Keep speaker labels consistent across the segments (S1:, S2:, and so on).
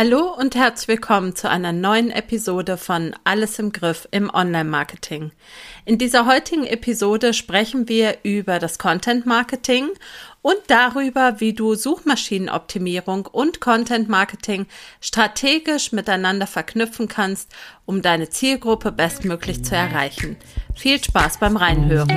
S1: Hallo und herzlich willkommen zu einer neuen Episode von Alles im Griff im Online-Marketing. In dieser heutigen Episode sprechen wir über das Content-Marketing und darüber, wie du Suchmaschinenoptimierung und Content-Marketing strategisch miteinander verknüpfen kannst, um deine Zielgruppe bestmöglich zu erreichen. Viel Spaß beim Reinhören.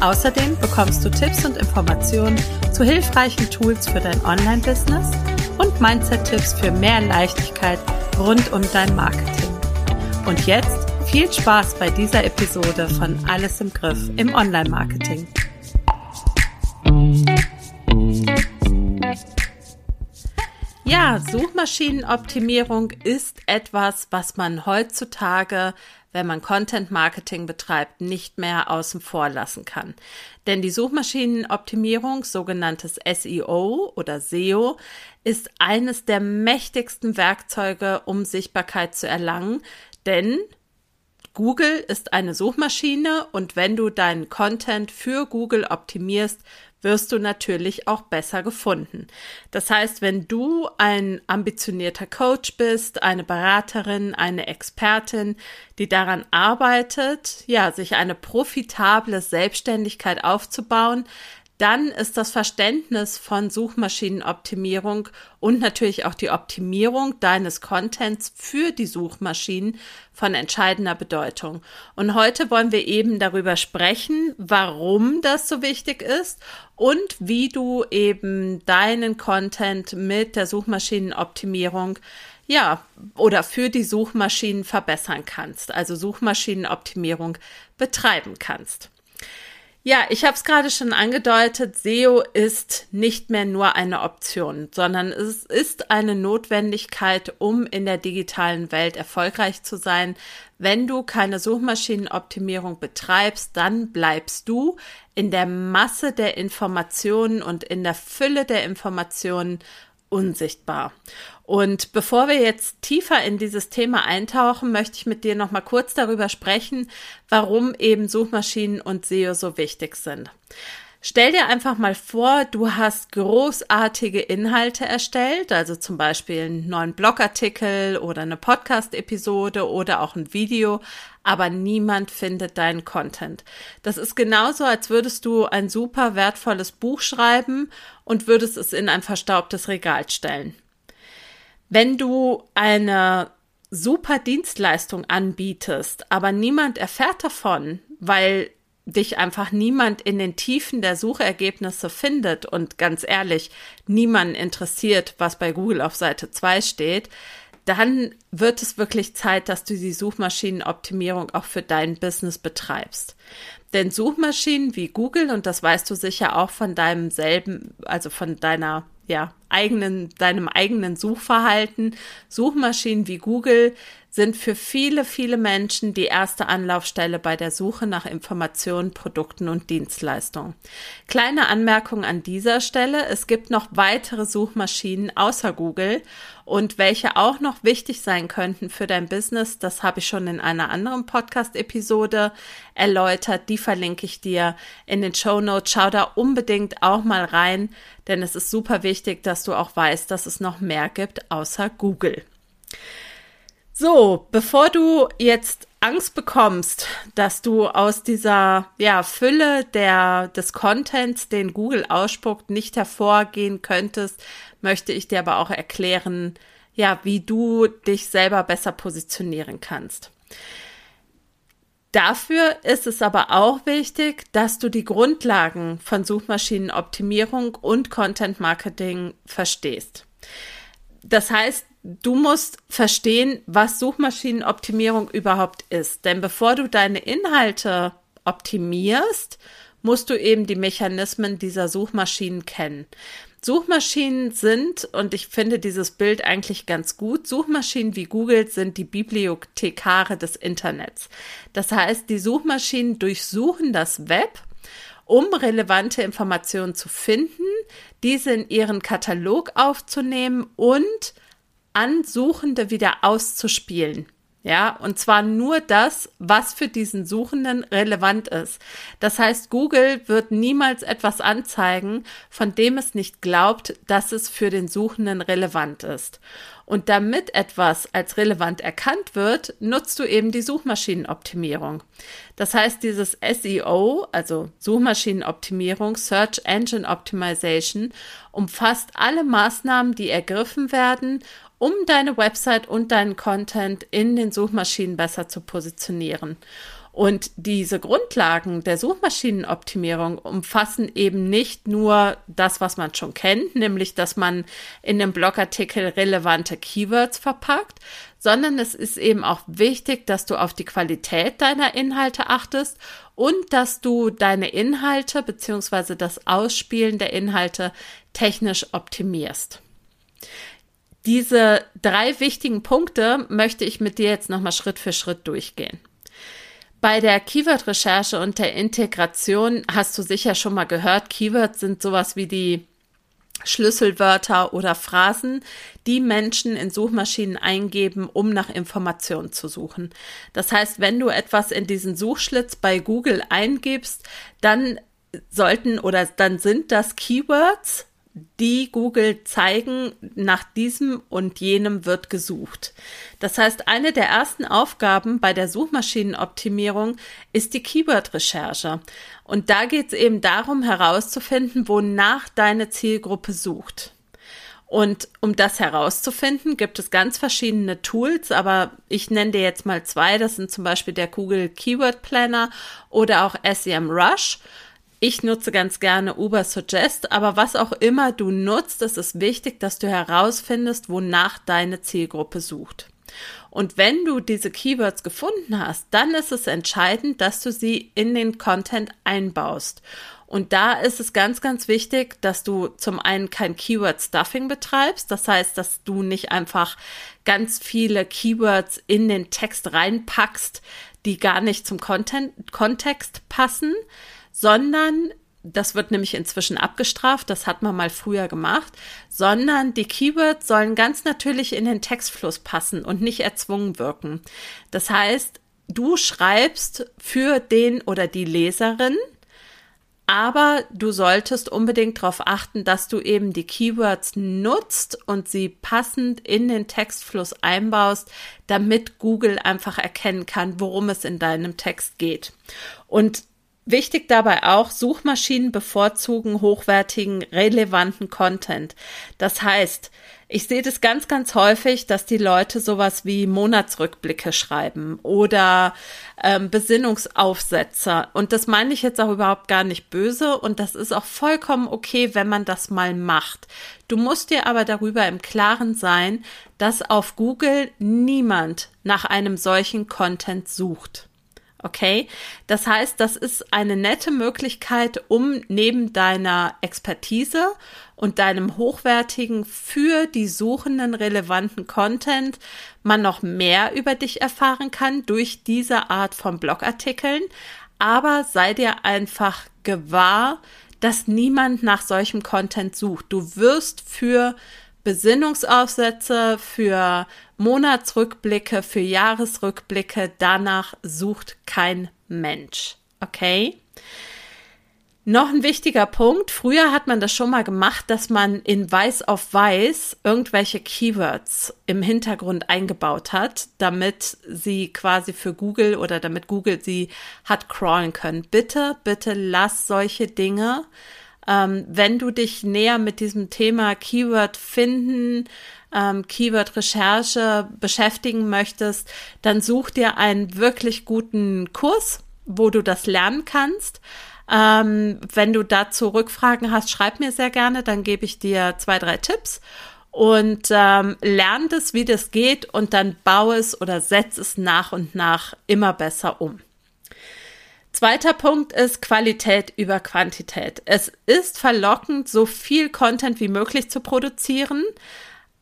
S1: Außerdem bekommst du Tipps und Informationen zu hilfreichen Tools für dein Online-Business und Mindset-Tipps für mehr Leichtigkeit rund um dein Marketing. Und jetzt viel Spaß bei dieser Episode von Alles im Griff im Online-Marketing. Ja, Suchmaschinenoptimierung ist etwas, was man heutzutage wenn man Content Marketing betreibt, nicht mehr außen vor lassen kann. Denn die Suchmaschinenoptimierung, sogenanntes SEO oder SEO, ist eines der mächtigsten Werkzeuge, um Sichtbarkeit zu erlangen. Denn Google ist eine Suchmaschine und wenn du deinen Content für Google optimierst, wirst du natürlich auch besser gefunden. Das heißt, wenn du ein ambitionierter Coach bist, eine Beraterin, eine Expertin, die daran arbeitet, ja, sich eine profitable Selbstständigkeit aufzubauen, dann ist das Verständnis von Suchmaschinenoptimierung und natürlich auch die Optimierung deines Contents für die Suchmaschinen von entscheidender Bedeutung. Und heute wollen wir eben darüber sprechen, warum das so wichtig ist und wie du eben deinen Content mit der Suchmaschinenoptimierung ja, oder für die Suchmaschinen verbessern kannst, also Suchmaschinenoptimierung betreiben kannst. Ja, ich habe es gerade schon angedeutet, SEO ist nicht mehr nur eine Option, sondern es ist eine Notwendigkeit, um in der digitalen Welt erfolgreich zu sein. Wenn du keine Suchmaschinenoptimierung betreibst, dann bleibst du in der Masse der Informationen und in der Fülle der Informationen unsichtbar. Und bevor wir jetzt tiefer in dieses Thema eintauchen, möchte ich mit dir noch mal kurz darüber sprechen, warum eben Suchmaschinen und SEO so wichtig sind. Stell dir einfach mal vor, du hast großartige Inhalte erstellt, also zum Beispiel einen neuen Blogartikel oder eine Podcast-Episode oder auch ein Video, aber niemand findet deinen Content. Das ist genauso, als würdest du ein super wertvolles Buch schreiben und würdest es in ein verstaubtes Regal stellen. Wenn du eine super Dienstleistung anbietest, aber niemand erfährt davon, weil dich einfach niemand in den Tiefen der Suchergebnisse findet und ganz ehrlich, niemand interessiert, was bei Google auf Seite 2 steht, dann wird es wirklich Zeit, dass du die Suchmaschinenoptimierung auch für dein Business betreibst. Denn Suchmaschinen wie Google, und das weißt du sicher auch von deinem selben, also von deiner ja, eigenen, deinem eigenen Suchverhalten. Suchmaschinen wie Google sind für viele, viele Menschen die erste Anlaufstelle bei der Suche nach Informationen, Produkten und Dienstleistungen. Kleine Anmerkung an dieser Stelle. Es gibt noch weitere Suchmaschinen außer Google und welche auch noch wichtig sein könnten für dein Business. Das habe ich schon in einer anderen Podcast-Episode erläutert. Die verlinke ich dir in den Show Notes. Schau da unbedingt auch mal rein, denn es ist super wichtig, dass du auch weißt, dass es noch mehr gibt außer Google. So, bevor du jetzt Angst bekommst, dass du aus dieser ja, Fülle der, des Contents, den Google ausspuckt, nicht hervorgehen könntest, möchte ich dir aber auch erklären, ja, wie du dich selber besser positionieren kannst. Dafür ist es aber auch wichtig, dass du die Grundlagen von Suchmaschinenoptimierung und Content Marketing verstehst. Das heißt, du musst verstehen, was Suchmaschinenoptimierung überhaupt ist. Denn bevor du deine Inhalte optimierst, musst du eben die Mechanismen dieser Suchmaschinen kennen. Suchmaschinen sind, und ich finde dieses Bild eigentlich ganz gut, Suchmaschinen wie Google sind die Bibliothekare des Internets. Das heißt, die Suchmaschinen durchsuchen das Web, um relevante Informationen zu finden, diese in ihren Katalog aufzunehmen und an Suchende wieder auszuspielen. Ja, und zwar nur das, was für diesen Suchenden relevant ist. Das heißt, Google wird niemals etwas anzeigen, von dem es nicht glaubt, dass es für den Suchenden relevant ist. Und damit etwas als relevant erkannt wird, nutzt du eben die Suchmaschinenoptimierung. Das heißt, dieses SEO, also Suchmaschinenoptimierung, Search Engine Optimization, umfasst alle Maßnahmen, die ergriffen werden, um deine Website und deinen Content in den Suchmaschinen besser zu positionieren. Und diese Grundlagen der Suchmaschinenoptimierung umfassen eben nicht nur das, was man schon kennt, nämlich dass man in dem Blogartikel relevante Keywords verpackt, sondern es ist eben auch wichtig, dass du auf die Qualität deiner Inhalte achtest und dass du deine Inhalte bzw. das Ausspielen der Inhalte technisch optimierst. Diese drei wichtigen Punkte möchte ich mit dir jetzt nochmal Schritt für Schritt durchgehen. Bei der Keyword-Recherche und der Integration hast du sicher schon mal gehört, Keywords sind sowas wie die Schlüsselwörter oder Phrasen, die Menschen in Suchmaschinen eingeben, um nach Informationen zu suchen. Das heißt, wenn du etwas in diesen Suchschlitz bei Google eingibst, dann sollten oder dann sind das Keywords, die Google zeigen, nach diesem und jenem wird gesucht. Das heißt, eine der ersten Aufgaben bei der Suchmaschinenoptimierung ist die Keyword-Recherche. Und da geht es eben darum herauszufinden, wonach deine Zielgruppe sucht. Und um das herauszufinden, gibt es ganz verschiedene Tools, aber ich nenne dir jetzt mal zwei. Das sind zum Beispiel der Google Keyword Planner oder auch SEMrush. Ich nutze ganz gerne Uber Suggest, aber was auch immer du nutzt, es ist wichtig, dass du herausfindest, wonach deine Zielgruppe sucht. Und wenn du diese Keywords gefunden hast, dann ist es entscheidend, dass du sie in den Content einbaust. Und da ist es ganz, ganz wichtig, dass du zum einen kein Keyword Stuffing betreibst. Das heißt, dass du nicht einfach ganz viele Keywords in den Text reinpackst, die gar nicht zum Content, Kontext passen, sondern das wird nämlich inzwischen abgestraft, das hat man mal früher gemacht, sondern die Keywords sollen ganz natürlich in den Textfluss passen und nicht erzwungen wirken. Das heißt, du schreibst für den oder die Leserin, aber du solltest unbedingt darauf achten, dass du eben die Keywords nutzt und sie passend in den Textfluss einbaust, damit Google einfach erkennen kann, worum es in deinem Text geht. Und Wichtig dabei auch, Suchmaschinen bevorzugen hochwertigen, relevanten Content. Das heißt, ich sehe das ganz, ganz häufig, dass die Leute sowas wie Monatsrückblicke schreiben oder ähm, Besinnungsaufsätze. Und das meine ich jetzt auch überhaupt gar nicht böse. Und das ist auch vollkommen okay, wenn man das mal macht. Du musst dir aber darüber im Klaren sein, dass auf Google niemand nach einem solchen Content sucht. Okay, das heißt, das ist eine nette Möglichkeit, um neben deiner Expertise und deinem hochwertigen, für die Suchenden relevanten Content man noch mehr über dich erfahren kann durch diese Art von Blogartikeln. Aber sei dir einfach gewahr, dass niemand nach solchem Content sucht. Du wirst für Besinnungsaufsätze, für Monatsrückblicke, für Jahresrückblicke. Danach sucht kein Mensch. Okay? Noch ein wichtiger Punkt. Früher hat man das schon mal gemacht, dass man in Weiß auf Weiß irgendwelche Keywords im Hintergrund eingebaut hat, damit sie quasi für Google oder damit Google sie hat crawlen können. Bitte, bitte lass solche Dinge ähm, wenn du dich näher mit diesem Thema Keyword finden, ähm, Keyword-Recherche beschäftigen möchtest, dann such dir einen wirklich guten Kurs, wo du das lernen kannst. Ähm, wenn du dazu Rückfragen hast, schreib mir sehr gerne, dann gebe ich dir zwei, drei Tipps und ähm, lern das, wie das geht und dann baue es oder setz es nach und nach immer besser um. Zweiter Punkt ist Qualität über Quantität. Es ist verlockend, so viel Content wie möglich zu produzieren,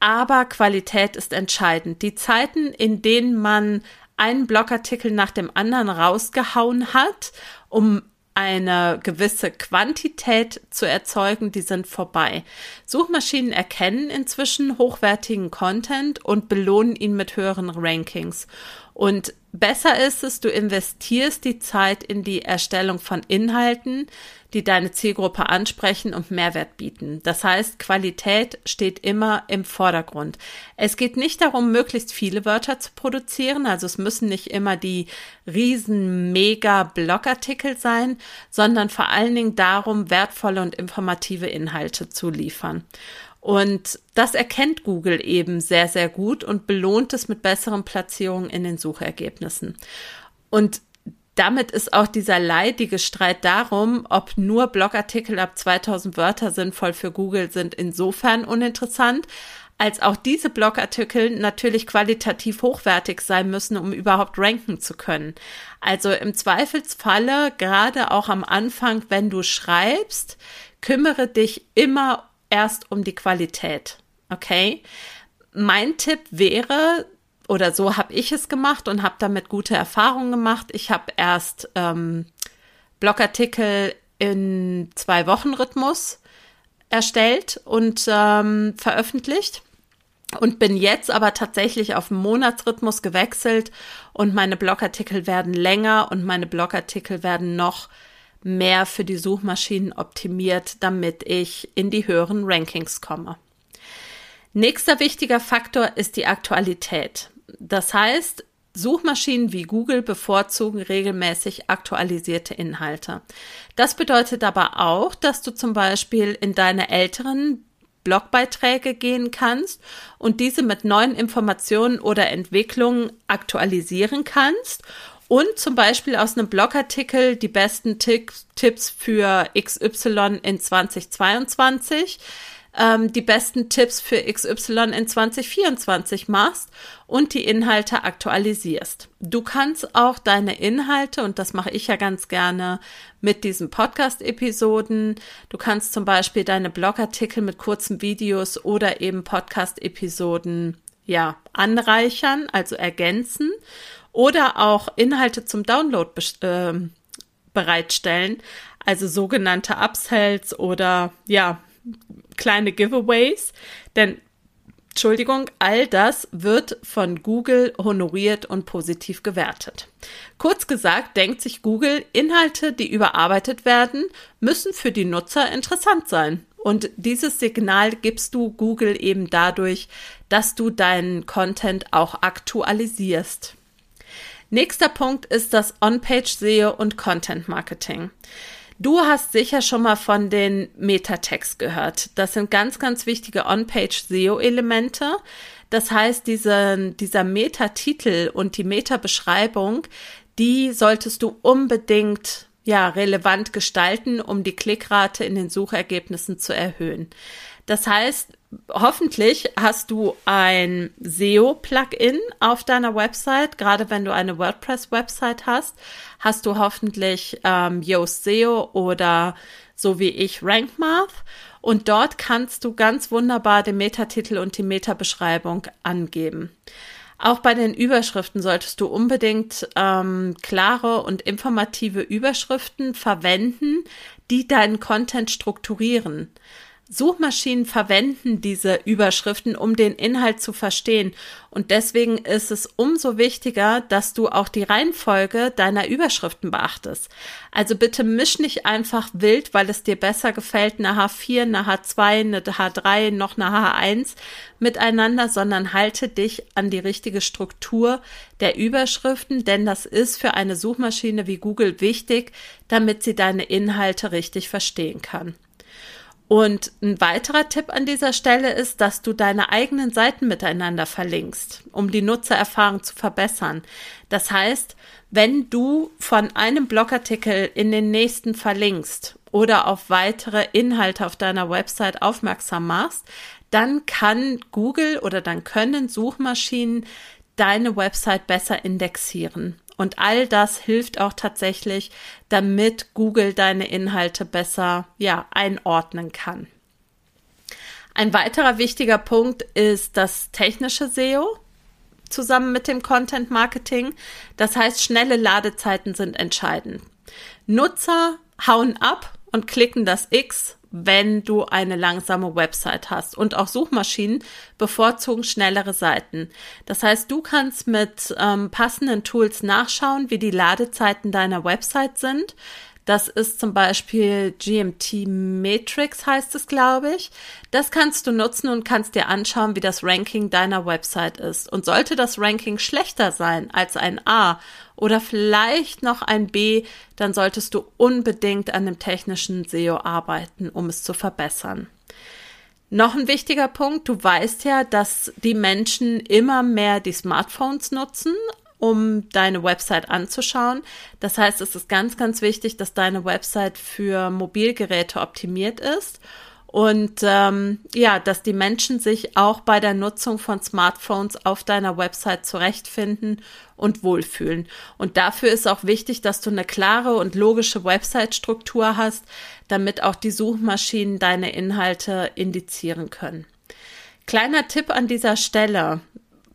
S1: aber Qualität ist entscheidend. Die Zeiten, in denen man einen Blogartikel nach dem anderen rausgehauen hat, um eine gewisse Quantität zu erzeugen, die sind vorbei. Suchmaschinen erkennen inzwischen hochwertigen Content und belohnen ihn mit höheren Rankings. Und besser ist es, du investierst die Zeit in die Erstellung von Inhalten, die deine Zielgruppe ansprechen und Mehrwert bieten. Das heißt, Qualität steht immer im Vordergrund. Es geht nicht darum, möglichst viele Wörter zu produzieren, also es müssen nicht immer die riesen mega Blogartikel sein, sondern vor allen Dingen darum, wertvolle und informative Inhalte zu liefern. Und das erkennt Google eben sehr, sehr gut und belohnt es mit besseren Platzierungen in den Suchergebnissen. Und damit ist auch dieser leidige Streit darum, ob nur Blogartikel ab 2000 Wörter sinnvoll für Google sind, insofern uninteressant, als auch diese Blogartikel natürlich qualitativ hochwertig sein müssen, um überhaupt ranken zu können. Also im Zweifelsfalle, gerade auch am Anfang, wenn du schreibst, kümmere dich immer erst um die Qualität. Okay? Mein Tipp wäre, oder so habe ich es gemacht und habe damit gute Erfahrungen gemacht. Ich habe erst ähm, Blogartikel in zwei Wochen Rhythmus erstellt und ähm, veröffentlicht und bin jetzt aber tatsächlich auf Monatsrhythmus gewechselt und meine Blogartikel werden länger und meine Blogartikel werden noch mehr für die Suchmaschinen optimiert, damit ich in die höheren Rankings komme. Nächster wichtiger Faktor ist die Aktualität. Das heißt, Suchmaschinen wie Google bevorzugen regelmäßig aktualisierte Inhalte. Das bedeutet aber auch, dass du zum Beispiel in deine älteren Blogbeiträge gehen kannst und diese mit neuen Informationen oder Entwicklungen aktualisieren kannst und zum Beispiel aus einem Blogartikel die besten Tipps für XY in 2022 ähm, die besten Tipps für XY in 2024 machst und die Inhalte aktualisierst. Du kannst auch deine Inhalte, und das mache ich ja ganz gerne mit diesen Podcast-Episoden, du kannst zum Beispiel deine Blogartikel mit kurzen Videos oder eben Podcast-Episoden ja, anreichern, also ergänzen oder auch Inhalte zum Download äh, bereitstellen, also sogenannte Upsells oder ja, kleine Giveaways, denn Entschuldigung, all das wird von Google honoriert und positiv gewertet. Kurz gesagt, denkt sich Google, Inhalte, die überarbeitet werden, müssen für die Nutzer interessant sein. Und dieses Signal gibst du Google eben dadurch, dass du deinen Content auch aktualisierst. Nächster Punkt ist das On-Page SEO und Content Marketing. Du hast sicher schon mal von den Metatext gehört. Das sind ganz, ganz wichtige On-Page SEO-Elemente. Das heißt, diese, dieser Metatitel und die Meta-Beschreibung, die solltest du unbedingt ja, relevant gestalten, um die Klickrate in den Suchergebnissen zu erhöhen. Das heißt, hoffentlich hast du ein SEO-Plugin auf deiner Website. Gerade wenn du eine WordPress-Website hast, hast du hoffentlich ähm, Yoast SEO oder so wie ich RankMath. Und dort kannst du ganz wunderbar den Metatitel und die Metabeschreibung angeben. Auch bei den Überschriften solltest du unbedingt ähm, klare und informative Überschriften verwenden, die deinen Content strukturieren. Suchmaschinen verwenden diese Überschriften, um den Inhalt zu verstehen. Und deswegen ist es umso wichtiger, dass du auch die Reihenfolge deiner Überschriften beachtest. Also bitte misch nicht einfach wild, weil es dir besser gefällt, eine H4, eine H2, eine H3, noch eine H1 miteinander, sondern halte dich an die richtige Struktur der Überschriften, denn das ist für eine Suchmaschine wie Google wichtig, damit sie deine Inhalte richtig verstehen kann. Und ein weiterer Tipp an dieser Stelle ist, dass du deine eigenen Seiten miteinander verlinkst, um die Nutzererfahrung zu verbessern. Das heißt, wenn du von einem Blogartikel in den nächsten verlinkst oder auf weitere Inhalte auf deiner Website aufmerksam machst, dann kann Google oder dann können Suchmaschinen deine Website besser indexieren. Und all das hilft auch tatsächlich, damit Google deine Inhalte besser, ja, einordnen kann. Ein weiterer wichtiger Punkt ist das technische SEO zusammen mit dem Content Marketing. Das heißt, schnelle Ladezeiten sind entscheidend. Nutzer hauen ab und klicken das X, wenn du eine langsame Website hast. Und auch Suchmaschinen bevorzugen schnellere Seiten. Das heißt, du kannst mit ähm, passenden Tools nachschauen, wie die Ladezeiten deiner Website sind. Das ist zum Beispiel GMT Matrix heißt es, glaube ich. Das kannst du nutzen und kannst dir anschauen, wie das Ranking deiner Website ist. Und sollte das Ranking schlechter sein als ein A oder vielleicht noch ein B, dann solltest du unbedingt an dem technischen SEO arbeiten, um es zu verbessern. Noch ein wichtiger Punkt, du weißt ja, dass die Menschen immer mehr die Smartphones nutzen, um deine Website anzuschauen. Das heißt, es ist ganz, ganz wichtig, dass deine Website für Mobilgeräte optimiert ist und ähm, ja, dass die Menschen sich auch bei der Nutzung von Smartphones auf deiner Website zurechtfinden und wohlfühlen. Und dafür ist auch wichtig, dass du eine klare und logische Website-Struktur hast, damit auch die Suchmaschinen deine Inhalte indizieren können. Kleiner Tipp an dieser Stelle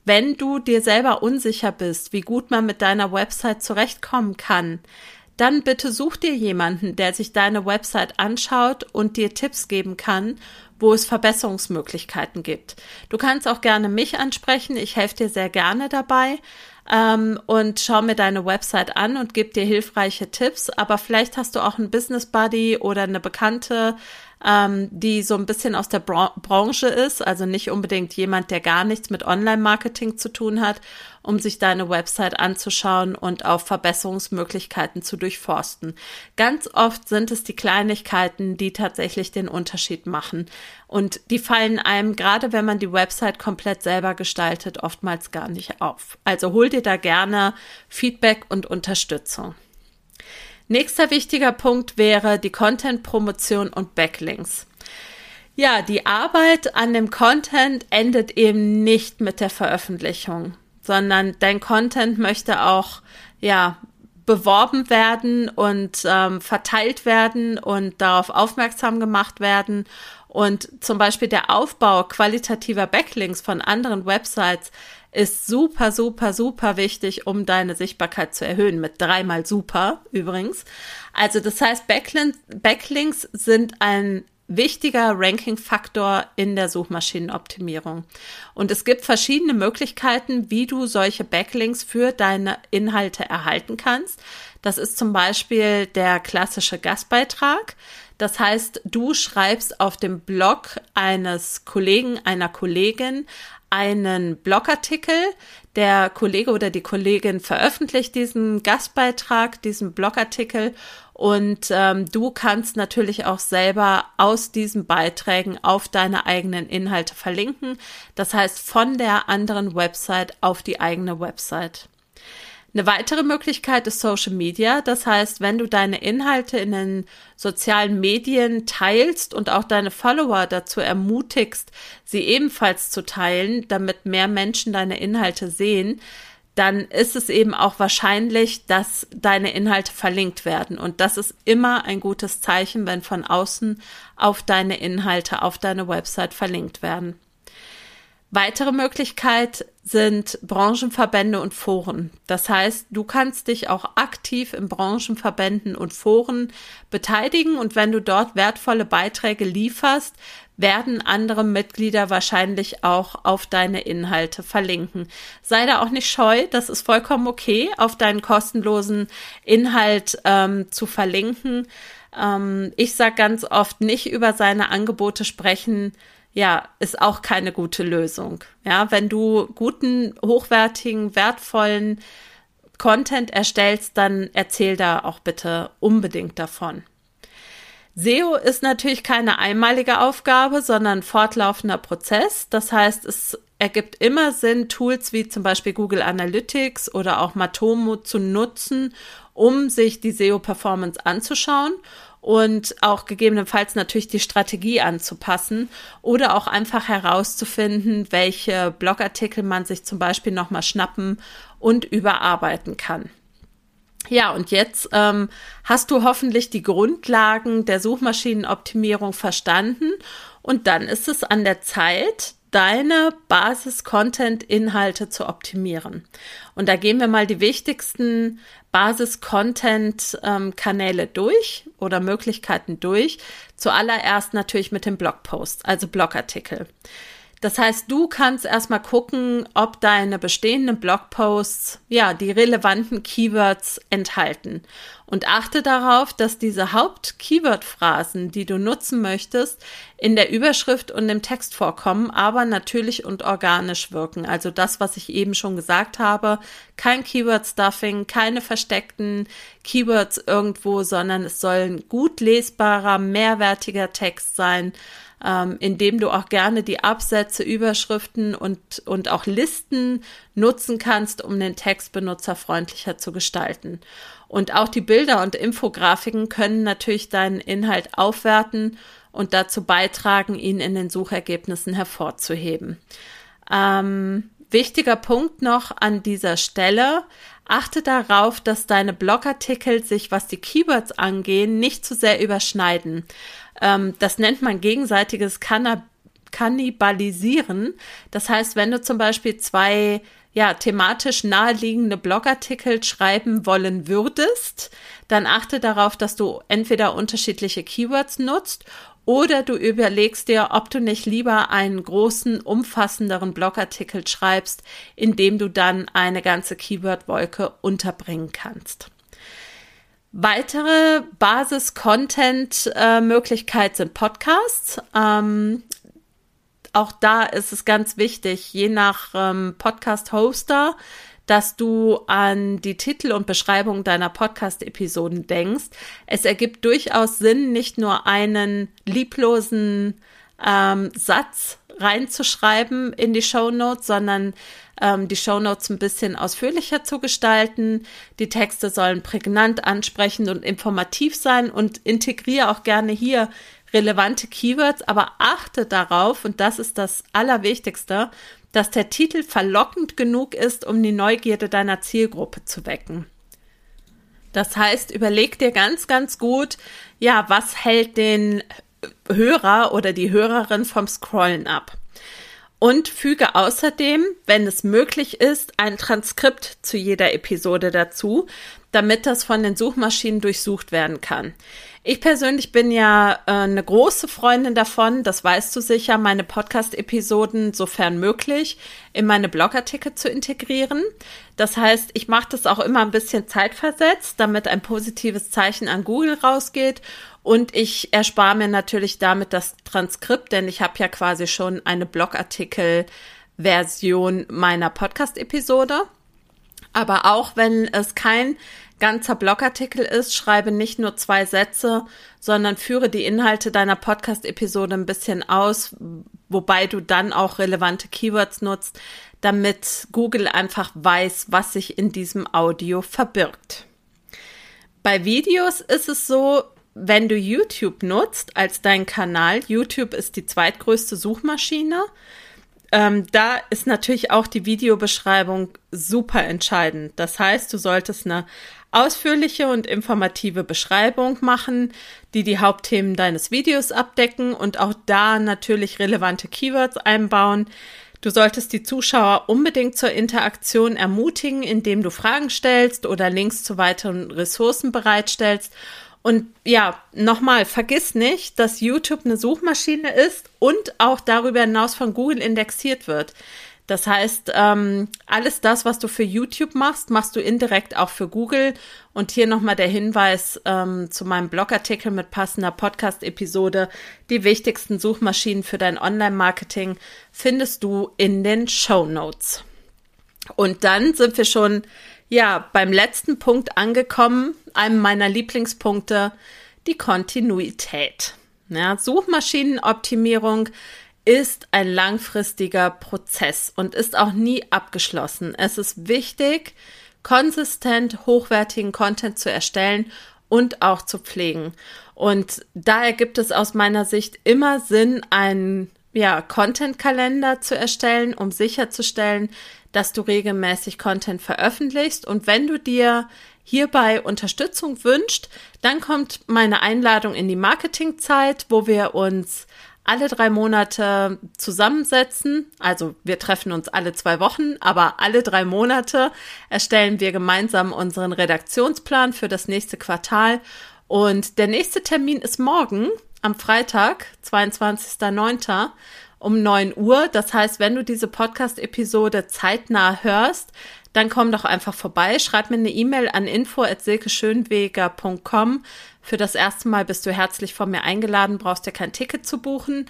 S1: wenn du dir selber unsicher bist, wie gut man mit deiner Website zurechtkommen kann, dann bitte such dir jemanden, der sich deine Website anschaut und dir Tipps geben kann, wo es Verbesserungsmöglichkeiten gibt. Du kannst auch gerne mich ansprechen. Ich helfe dir sehr gerne dabei ähm, und schau mir deine Website an und gebe dir hilfreiche Tipps. Aber vielleicht hast du auch einen Business Buddy oder eine Bekannte, ähm, die so ein bisschen aus der Bra Branche ist, also nicht unbedingt jemand, der gar nichts mit Online-Marketing zu tun hat, um sich deine Website anzuschauen und auf Verbesserungsmöglichkeiten zu durchforsten. Ganz oft sind es die Kleinigkeiten, die tatsächlich den Unterschied machen. Und die fallen einem, gerade wenn man die Website komplett selber gestaltet, oftmals gar nicht auf. Also hol dir da gerne Feedback und Unterstützung. Nächster wichtiger Punkt wäre die Content-Promotion und Backlinks. Ja, die Arbeit an dem Content endet eben nicht mit der Veröffentlichung, sondern dein Content möchte auch, ja, beworben werden und ähm, verteilt werden und darauf aufmerksam gemacht werden. Und zum Beispiel der Aufbau qualitativer Backlinks von anderen Websites ist super, super, super wichtig, um deine Sichtbarkeit zu erhöhen. Mit dreimal super übrigens. Also das heißt, Backlinks, Backlinks sind ein wichtiger Ranking-Faktor in der Suchmaschinenoptimierung. Und es gibt verschiedene Möglichkeiten, wie du solche Backlinks für deine Inhalte erhalten kannst. Das ist zum Beispiel der klassische Gastbeitrag. Das heißt, du schreibst auf dem Blog eines Kollegen, einer Kollegin einen Blogartikel. Der Kollege oder die Kollegin veröffentlicht diesen Gastbeitrag, diesen Blogartikel und ähm, du kannst natürlich auch selber aus diesen Beiträgen auf deine eigenen Inhalte verlinken. Das heißt von der anderen Website auf die eigene Website. Eine weitere Möglichkeit ist Social Media. Das heißt, wenn du deine Inhalte in den sozialen Medien teilst und auch deine Follower dazu ermutigst, sie ebenfalls zu teilen, damit mehr Menschen deine Inhalte sehen, dann ist es eben auch wahrscheinlich, dass deine Inhalte verlinkt werden. Und das ist immer ein gutes Zeichen, wenn von außen auf deine Inhalte, auf deine Website verlinkt werden. Weitere Möglichkeit sind Branchenverbände und Foren. Das heißt, du kannst dich auch aktiv in Branchenverbänden und Foren beteiligen und wenn du dort wertvolle Beiträge lieferst, werden andere Mitglieder wahrscheinlich auch auf deine Inhalte verlinken. Sei da auch nicht scheu, das ist vollkommen okay, auf deinen kostenlosen Inhalt ähm, zu verlinken. Ähm, ich sage ganz oft nicht über seine Angebote sprechen, ja, ist auch keine gute Lösung. Ja, wenn du guten, hochwertigen, wertvollen Content erstellst, dann erzähl da auch bitte unbedingt davon. SEO ist natürlich keine einmalige Aufgabe, sondern fortlaufender Prozess. Das heißt, es ergibt immer Sinn, Tools wie zum Beispiel Google Analytics oder auch Matomo zu nutzen, um sich die SEO-Performance anzuschauen und auch gegebenenfalls natürlich die Strategie anzupassen oder auch einfach herauszufinden, welche Blogartikel man sich zum Beispiel nochmal schnappen und überarbeiten kann. Ja, und jetzt ähm, hast du hoffentlich die Grundlagen der Suchmaschinenoptimierung verstanden und dann ist es an der Zeit, deine Basis-Content-Inhalte zu optimieren. Und da gehen wir mal die wichtigsten Basis-Content-Kanäle durch oder Möglichkeiten durch. Zuallererst natürlich mit dem Blogpost, also Blogartikel. Das heißt, du kannst erstmal gucken, ob deine bestehenden Blogposts ja die relevanten Keywords enthalten. Und achte darauf, dass diese Haupt-Keyword-Phrasen, die du nutzen möchtest, in der Überschrift und im Text vorkommen, aber natürlich und organisch wirken. Also das, was ich eben schon gesagt habe, kein Keyword-Stuffing, keine versteckten Keywords irgendwo, sondern es soll ein gut lesbarer, mehrwertiger Text sein ähm, indem du auch gerne die Absätze, Überschriften und, und auch Listen nutzen kannst, um den Text benutzerfreundlicher zu gestalten. Und auch die Bilder und Infografiken können natürlich deinen Inhalt aufwerten und dazu beitragen, ihn in den Suchergebnissen hervorzuheben. Ähm, wichtiger Punkt noch an dieser Stelle. Achte darauf, dass deine Blogartikel sich, was die Keywords angehen, nicht zu sehr überschneiden. Ähm, das nennt man gegenseitiges Cannab Kannibalisieren. Das heißt, wenn du zum Beispiel zwei ja, thematisch naheliegende Blogartikel schreiben wollen würdest, dann achte darauf, dass du entweder unterschiedliche Keywords nutzt oder du überlegst dir, ob du nicht lieber einen großen, umfassenderen Blogartikel schreibst, in dem du dann eine ganze Keyword-Wolke unterbringen kannst. Weitere Basis-Content-Möglichkeit sind Podcasts. Ähm, auch da ist es ganz wichtig, je nach ähm, Podcast-Hoster, dass du an die Titel und Beschreibung deiner Podcast-Episoden denkst. Es ergibt durchaus Sinn, nicht nur einen lieblosen ähm, Satz reinzuschreiben in die Show Notes, sondern ähm, die Show Notes ein bisschen ausführlicher zu gestalten. Die Texte sollen prägnant, ansprechend und informativ sein und integriere auch gerne hier relevante Keywords, aber achte darauf, und das ist das Allerwichtigste, dass der Titel verlockend genug ist, um die Neugierde deiner Zielgruppe zu wecken. Das heißt, überleg dir ganz, ganz gut, ja, was hält den Hörer oder die Hörerin vom Scrollen ab? Und füge außerdem, wenn es möglich ist, ein Transkript zu jeder Episode dazu, damit das von den Suchmaschinen durchsucht werden kann. Ich persönlich bin ja äh, eine große Freundin davon, das weißt du sicher, meine Podcast-Episoden sofern möglich in meine Blogartikel zu integrieren. Das heißt, ich mache das auch immer ein bisschen zeitversetzt, damit ein positives Zeichen an Google rausgeht und ich erspare mir natürlich damit das Transkript, denn ich habe ja quasi schon eine Blogartikel-Version meiner Podcast-Episode. Aber auch wenn es kein ganzer Blogartikel ist, schreibe nicht nur zwei Sätze, sondern führe die Inhalte deiner Podcast-Episode ein bisschen aus, wobei du dann auch relevante Keywords nutzt, damit Google einfach weiß, was sich in diesem Audio verbirgt. Bei Videos ist es so, wenn du YouTube nutzt als dein Kanal, YouTube ist die zweitgrößte Suchmaschine, ähm, da ist natürlich auch die Videobeschreibung super entscheidend. Das heißt, du solltest eine ausführliche und informative Beschreibung machen, die die Hauptthemen deines Videos abdecken und auch da natürlich relevante Keywords einbauen. Du solltest die Zuschauer unbedingt zur Interaktion ermutigen, indem du Fragen stellst oder Links zu weiteren Ressourcen bereitstellst und ja, nochmal, vergiss nicht, dass YouTube eine Suchmaschine ist und auch darüber hinaus von Google indexiert wird. Das heißt, ähm, alles das, was du für YouTube machst, machst du indirekt auch für Google. Und hier nochmal der Hinweis ähm, zu meinem Blogartikel mit passender Podcast-Episode. Die wichtigsten Suchmaschinen für dein Online-Marketing findest du in den Show Notes. Und dann sind wir schon ja, beim letzten Punkt angekommen, einem meiner Lieblingspunkte, die Kontinuität. Ja, Suchmaschinenoptimierung ist ein langfristiger Prozess und ist auch nie abgeschlossen. Es ist wichtig, konsistent hochwertigen Content zu erstellen und auch zu pflegen. Und daher gibt es aus meiner Sicht immer Sinn, einen ja, Content-Kalender zu erstellen, um sicherzustellen, dass du regelmäßig Content veröffentlichst. Und wenn du dir hierbei Unterstützung wünscht, dann kommt meine Einladung in die Marketingzeit, wo wir uns alle drei Monate zusammensetzen. Also wir treffen uns alle zwei Wochen, aber alle drei Monate erstellen wir gemeinsam unseren Redaktionsplan für das nächste Quartal. Und der nächste Termin ist morgen am Freitag, 22.09 um 9 Uhr. Das heißt, wenn du diese Podcast-Episode zeitnah hörst, dann komm doch einfach vorbei. Schreib mir eine E-Mail an info.silkeschönweger.com. Für das erste Mal bist du herzlich von mir eingeladen, brauchst dir kein Ticket zu buchen.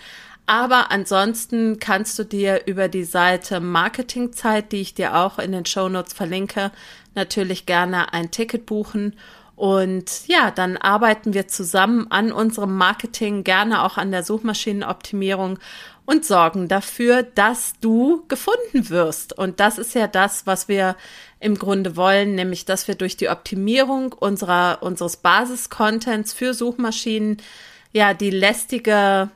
S1: Aber ansonsten kannst du dir über die Seite Marketingzeit, die ich dir auch in den Show Notes verlinke, natürlich gerne ein Ticket buchen. Und ja, dann arbeiten wir zusammen an unserem Marketing, gerne auch an der Suchmaschinenoptimierung und sorgen dafür, dass du gefunden wirst. Und das ist ja das, was wir im Grunde wollen, nämlich dass wir durch die Optimierung unserer, unseres Basis-Contents für Suchmaschinen ja die lästige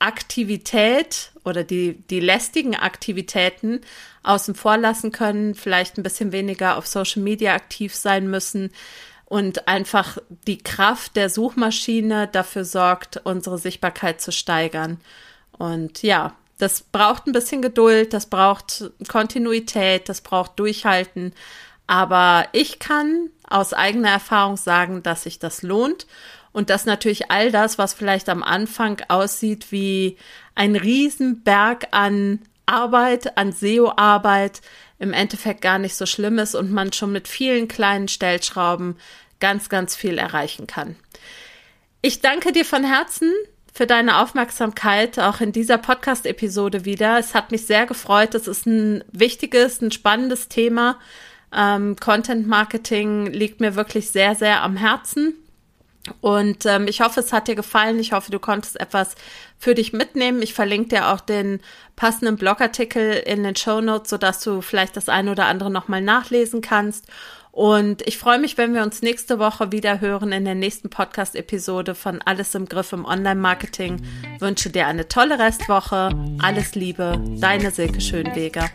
S1: Aktivität oder die, die lästigen Aktivitäten außen vor lassen können, vielleicht ein bisschen weniger auf Social Media aktiv sein müssen und einfach die Kraft der Suchmaschine dafür sorgt, unsere Sichtbarkeit zu steigern. Und ja, das braucht ein bisschen Geduld, das braucht Kontinuität, das braucht Durchhalten. Aber ich kann aus eigener Erfahrung sagen, dass sich das lohnt und dass natürlich all das, was vielleicht am Anfang aussieht wie ein Riesenberg an Arbeit, an SEO-Arbeit, im Endeffekt gar nicht so schlimm ist und man schon mit vielen kleinen Stellschrauben ganz, ganz viel erreichen kann. Ich danke dir von Herzen für deine Aufmerksamkeit auch in dieser Podcast-Episode wieder. Es hat mich sehr gefreut. Es ist ein wichtiges, ein spannendes Thema. Ähm, Content Marketing liegt mir wirklich sehr, sehr am Herzen. Und ähm, ich hoffe, es hat dir gefallen. Ich hoffe, du konntest etwas für dich mitnehmen. Ich verlinke dir auch den passenden Blogartikel in den Show Notes, sodass du vielleicht das eine oder andere nochmal nachlesen kannst. Und ich freue mich, wenn wir uns nächste Woche wieder hören in der nächsten Podcast-Episode von Alles im Griff im Online-Marketing. Wünsche dir eine tolle Restwoche. Alles Liebe, deine Silke Schönweger.